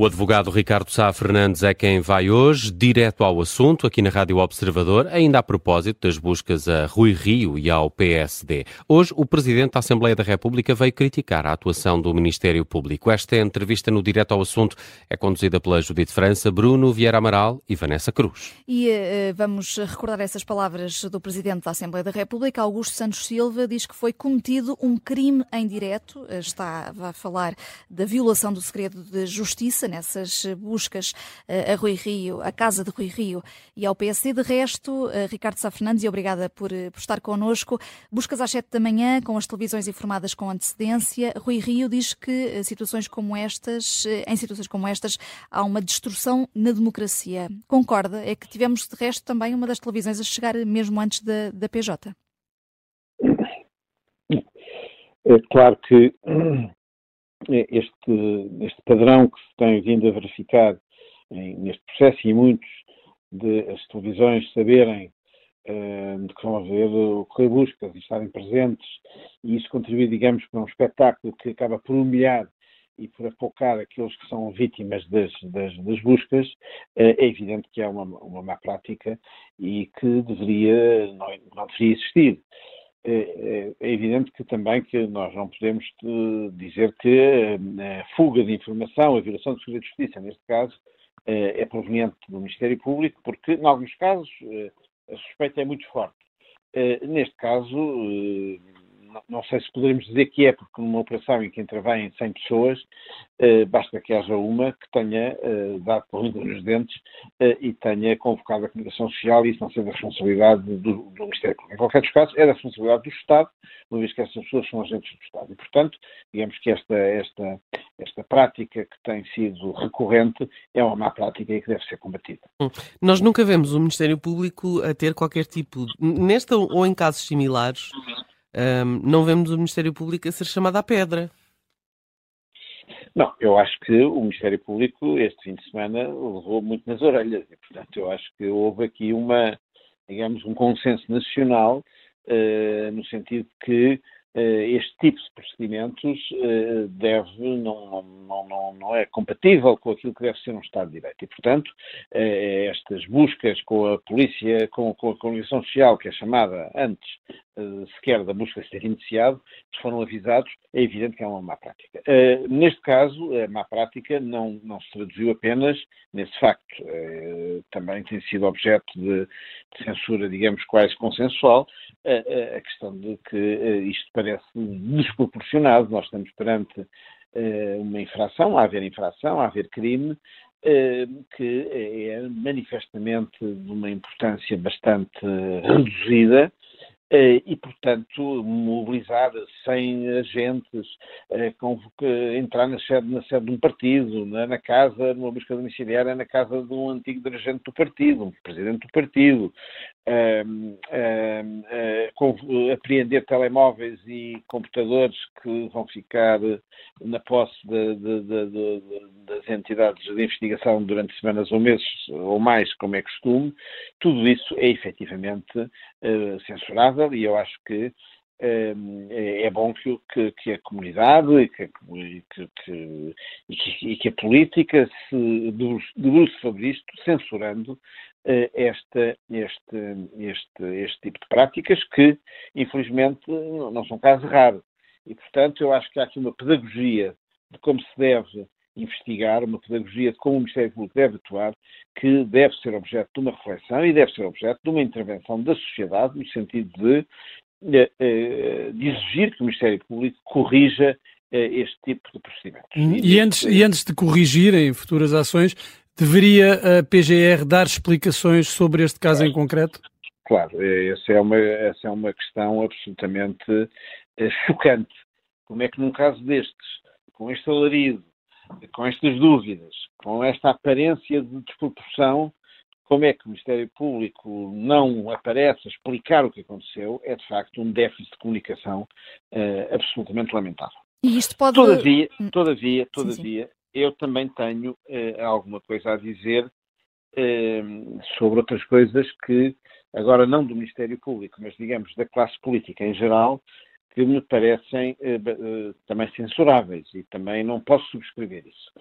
O advogado Ricardo Sá Fernandes é quem vai hoje, direto ao assunto, aqui na Rádio Observador, ainda a propósito das buscas a Rui Rio e ao PSD. Hoje, o Presidente da Assembleia da República veio criticar a atuação do Ministério Público. Esta entrevista no Direto ao Assunto é conduzida pela Judite França, Bruno Vieira Amaral e Vanessa Cruz. E uh, vamos recordar essas palavras do Presidente da Assembleia da República. Augusto Santos Silva diz que foi cometido um crime em direto. Está a falar da violação do segredo de justiça nessas buscas eh, a Rui Rio, a casa de Rui Rio e ao PSD. De resto, eh, Ricardo Sá Fernandes, e obrigada por, eh, por estar connosco. Buscas às 7 da manhã, com as televisões informadas com antecedência. Rui Rio diz que situações como estas, em situações como estas, há uma destrução na democracia. Concorda? É que tivemos, de resto, também uma das televisões a chegar mesmo antes da, da PJ. É claro que este, este padrão que se tem vindo a verificar em, neste processo e muitos de as televisões saberem uh, de que vão haver ocorrer buscas e estarem presentes e isso contribui, digamos, para um espetáculo que acaba por humilhar e por apocar aqueles que são vítimas das, das, das buscas, uh, é evidente que é uma, uma má prática e que deveria, não, não deveria existir. É, é, é, evidente que também que nós não podemos eh, dizer que eh, a fuga de informação, a violação do segredo de justiça, neste caso, eh, é proveniente do Ministério Público, porque, em alguns casos, a suspeita é muito forte. Neste caso, não sei se poderemos dizer que é, porque numa operação em que intervêm 100 pessoas, eh, basta que haja uma que tenha eh, dado por língua nos dentes eh, e tenha convocado a comunicação social e isso não seja responsabilidade do, do Ministério Público. Em qualquer dos casos, é da responsabilidade do Estado, uma vez que essas pessoas são agentes do Estado. E, portanto, digamos que esta, esta, esta prática que tem sido recorrente é uma má prática e que deve ser combatida. Hum. Nós nunca vemos o Ministério Público a ter qualquer tipo, nesta ou em casos similares, um, não vemos o Ministério Público a ser chamado à pedra. Não, eu acho que o Ministério Público este fim de semana levou muito nas orelhas e, portanto, eu acho que houve aqui uma, digamos, um consenso nacional uh, no sentido que eh, este tipo de procedimentos eh, deve, não, não, não, não, é compatível com aquilo que deve ser um Estado de Direito. E, portanto, estas buscas com a polícia, com, com a comunicação social, que é chamada antes sequer da busca ser iniciado, foram avisados, é evidente que é uma má prática. Neste caso, a má prática não, não se traduziu apenas nesse facto. Também tem sido objeto de, de censura, digamos, quase consensual, a questão de que isto parece desproporcionado. Nós estamos perante uh, uma infração, a haver infração, a haver crime, uh, que é manifestamente de uma importância bastante reduzida eh, e, portanto, mobilizar 100 agentes, entrar na sede, na sede de um partido, na casa, numa busca domiciliária, na casa de um antigo dirigente do partido, um presidente do partido, apreender telemóveis e computadores que vão ficar na posse de, de, de, das entidades de investigação durante semanas ou meses ou mais, como é costume, tudo isso é efetivamente censurável e eu acho que é, é bom que, que, que, a comunidade e que, que, que, a política se debruce sobre isto, censurando uh, esta, este, este, este tipo de práticas que, infelizmente, não são casos raros. E, portanto, eu acho que há aqui uma pedagogia de como se deve investigar, uma pedagogia de como o Ministério Público deve atuar, que deve ser objeto de uma reflexão e deve ser objeto de uma intervenção da sociedade, no sentido de de exigir que o Ministério Público corrija eh, este tipo de procedimentos. Hum, e antes, e antes de corrigir em futuras ações, deveria a PGR dar explicações sobre este caso em concreto? Claro, essa é uma, essa é uma questão absolutamente chocante. Como é que num caso destes, com este alarido, com estas dúvidas, com esta aparência de desproporção, como é que o Ministério Público não aparece a explicar o que aconteceu, é de facto um déficit de comunicação uh, absolutamente lamentável. E isto pode... Todavia, hum. todavia, todavia, sim, sim. eu também tenho uh, alguma coisa a dizer uh, sobre outras coisas que, agora não do Ministério Público, mas digamos da classe política em geral, que me parecem eh, eh, também censuráveis e também não posso subscrever isso.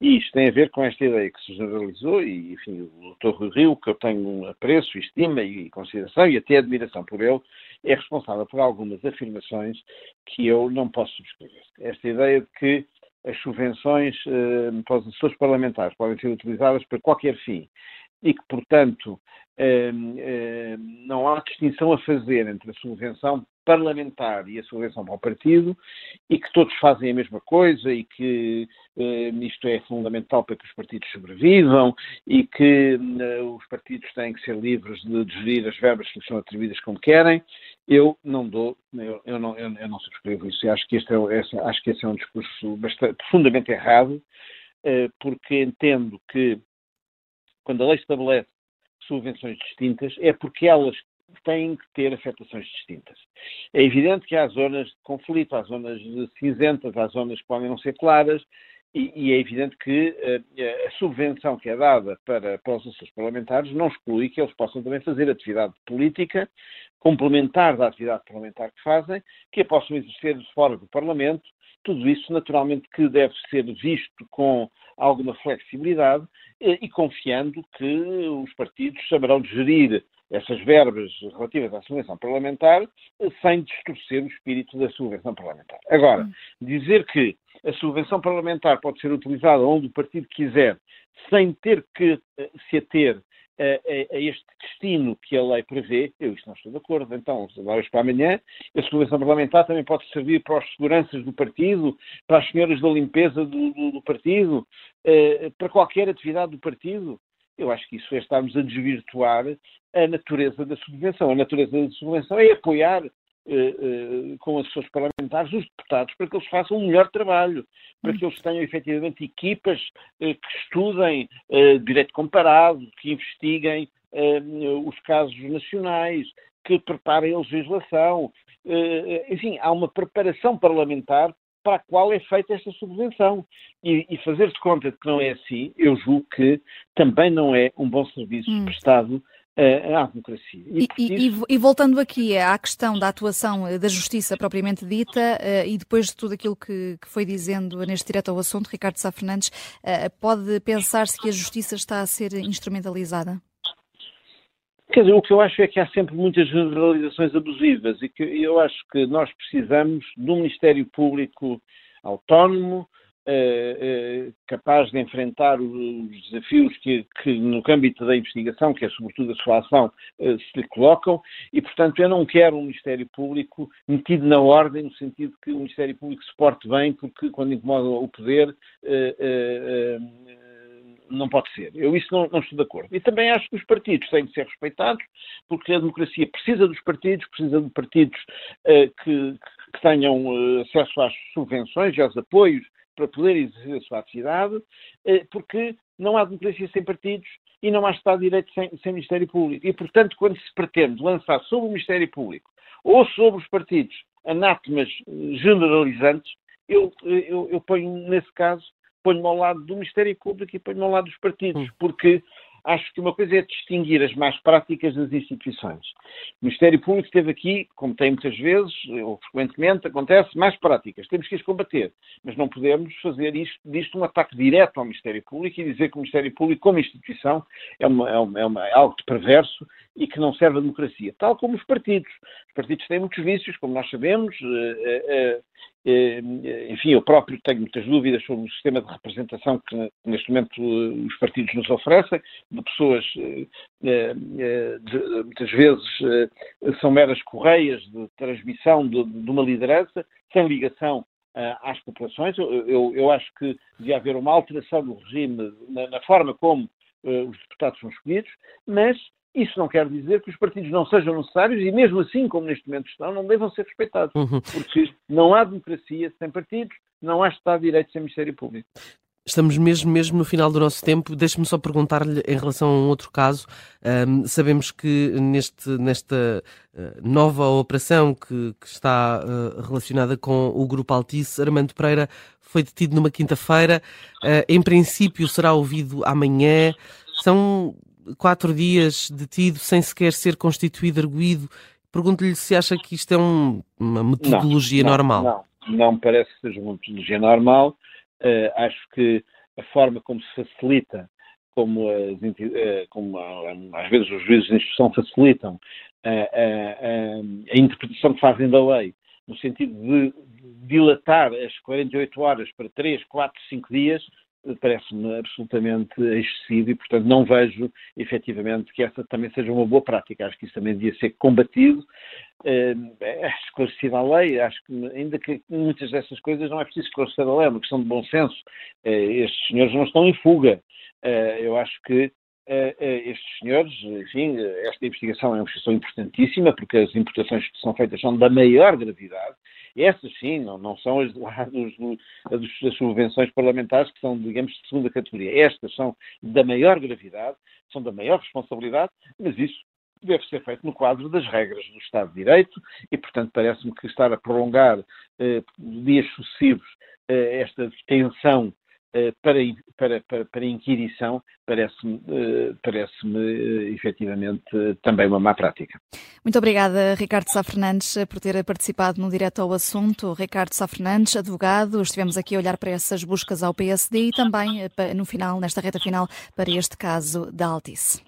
E isto tem a ver com esta ideia que se generalizou e, enfim, o Dr. Rui Rio, que eu tenho apreço, estima e consideração e até admiração por ele, é responsável por algumas afirmações que eu não posso subscrever. Esta ideia de que as subvenções eh, para os assessores parlamentares podem ser utilizadas para qualquer fim e que, portanto, não há distinção a fazer entre a subvenção parlamentar e a subvenção para o partido e que todos fazem a mesma coisa e que isto é fundamental para que os partidos sobrevivam e que os partidos têm que ser livres de, de gerir as verbas que lhes são atribuídas como querem. Eu não dou, eu, eu não, eu, eu, não subscrevo isso. Acho que este é, esse, acho que esse é um discurso bastante, profundamente errado, eh, porque entendo que quando a lei estabelece subvenções distintas, é porque elas têm que ter afetações distintas. É evidente que há zonas de conflito, há zonas cinzentas, há zonas que podem não ser claras, e, e é evidente que uh, a subvenção que é dada para, para os assessores parlamentares não exclui que eles possam também fazer atividade política complementar da atividade parlamentar que fazem, que a possam exercer fora do Parlamento. Tudo isso, naturalmente, que deve ser visto com alguma flexibilidade eh, e confiando que os partidos saberão gerir essas verbas relativas à subvenção parlamentar eh, sem distorcer o espírito da subvenção parlamentar. Agora, hum. dizer que a subvenção parlamentar pode ser utilizada onde o partido quiser, sem ter que eh, se ater a, a, este destino que a lei prevê, eu isto não estou de acordo. Então, hoje para amanhã, a subvenção parlamentar também pode servir para os seguranças do partido, para as senhoras da limpeza do, do, do partido, eh, para qualquer atividade do partido. Eu acho que isso é estarmos a desvirtuar a natureza da subvenção. A natureza da subvenção é apoiar eh, eh, com as pessoas parlamentares os deputados para que eles façam um melhor trabalho, para que eles tenham efetivamente equipas eh, que estudem direito comparado, que investiguem os casos nacionais, que preparem a legislação. Enfim, há uma preparação parlamentar para a qual é feita esta subvenção. E, e fazer se conta de que não é assim, eu julgo que também não é um bom serviço hum. prestado à democracia. E, e, isso... e, voltando aqui à questão da atuação eh, da justiça propriamente dita, uh, e depois de tudo aquilo que, que, foi dizendo neste direto ao assunto, Ricardo Sá Fernandes, pode pensar-se que a justiça está a ser instrumentalizada? Quer dizer, o que eu acho é que há sempre muitas generalizações abusivas e que eu acho que nós precisamos de um Ministério Público autónomo, eh, eh, capaz de enfrentar os desafios que, que, no âmbito da investigação, que é sobretudo a sua ação, eh, se lhe colocam, e portanto eu não quero um Ministério Público metido na ordem, no sentido que o Ministério Público se porte bem, porque quando incomoda o poder não pode ser. Eu isso não, não, estou de acordo. E também acho que os partidos têm de ser respeitados, porque a democracia precisa dos partidos, precisa de partidos uh, que, que, tenham uh, acesso às subvenções e aos apoios para poder exercer a sua atividade, uh, porque não há democracia sem partidos e não há Estado de Direito sem, sem Ministério Público. E, portanto, quando se pretende lançar sobre o Ministério Público ou sobre os partidos anátemas generalizantes, eu, eu, eu ponho, nesse caso, ponho-me ao lado do Ministério Público e ponho-me ao lado dos partidos, hum. porque acho que uma coisa é distinguir as más práticas das instituições. O Ministério Público esteve aqui, como tem muitas vezes, ou frequentemente, acontece, más práticas. Temos que as combater. Mas não podemos fazer isto, disto um ataque direto ao Ministério Público e dizer que o Ministério Público, como instituição, é, uma, é, uma, é, uma, é algo de perverso e que não serve à democracia. Tal como os partidos. Os partidos têm muitos vícios, como nós sabemos, eh, eh, eh, enfim, eu próprio tenho muitas dúvidas sobre o sistema de representação que neste momento eh, os partidos nos oferecem, de pessoas eh, de, muitas vezes são meras correias de transmissão de, de uma liderança, sem ligação às populações. Eu, eu, eu, acho que devia haver uma alteração do regime na, na forma como os deputados são escolhidos, mas isso não quer dizer que os partidos não sejam necessários e, mesmo assim, como neste momento estão, não devam ser respeitados. Uhum. Porque não há democracia sem partidos, não há Estado de Direito sem Ministério Público. Estamos mesmo, mesmo no final do nosso tempo. Deixe-me só perguntar-lhe em relação a um outro caso. Um, sabemos que neste, nesta uh, nova operação que, que está uh, relacionada com o Grupo Altice, Armando Pereira foi detido numa quinta-feira. Uh, em princípio será ouvido amanhã. São quatro dias detido sem sequer ser constituído arguído Pergunto-lhe se acha que isto é um, uma metodologia não, normal. Não, não me parece que seja uma metodologia normal. Uh, acho que a forma como se facilita, como, as, uh, como às vezes os juízes de instrução facilitam uh, a interpretação que fazem da lei, no sentido de dilatar as 48 horas para 3, 4, 5 dias, parece-me absolutamente excessivo e, portanto, não vejo efetivamente que essa também seja uma boa prática. Acho que isso também devia ser combatido, é esclarecida a lei. Acho que, ainda que muitas dessas coisas não é preciso esclarecer a lei, é uma questão de bom senso. Eh, estes senhores não estão em fuga. Eh, eu acho que estes senhores, enfim, esta investigação é uma investigação importantíssima, porque as importações que são feitas são da maior gravidade. Essas, sim, não, não são as, dos, das subvenções parlamentares, que são, digamos, de segunda categoria. Estas são da maior gravidade, são da maior responsabilidade, mas isso deve ser feito no quadro das regras do Estado de Direito e, portanto, parece-me que estar a prolongar eh, dias sucessivos eh, esta detenção para, para, para, para inquirição parece-me eh, parece eh, efetivamente também uma má prática. Muito obrigada, Ricardo Sá Fernandes, por ter participado no Direto ao Assunto. Ricardo Sá Fernandes, advogado, estivemos aqui a olhar para essas buscas ao PSD e também, no final, nesta reta final, para este caso da Altice.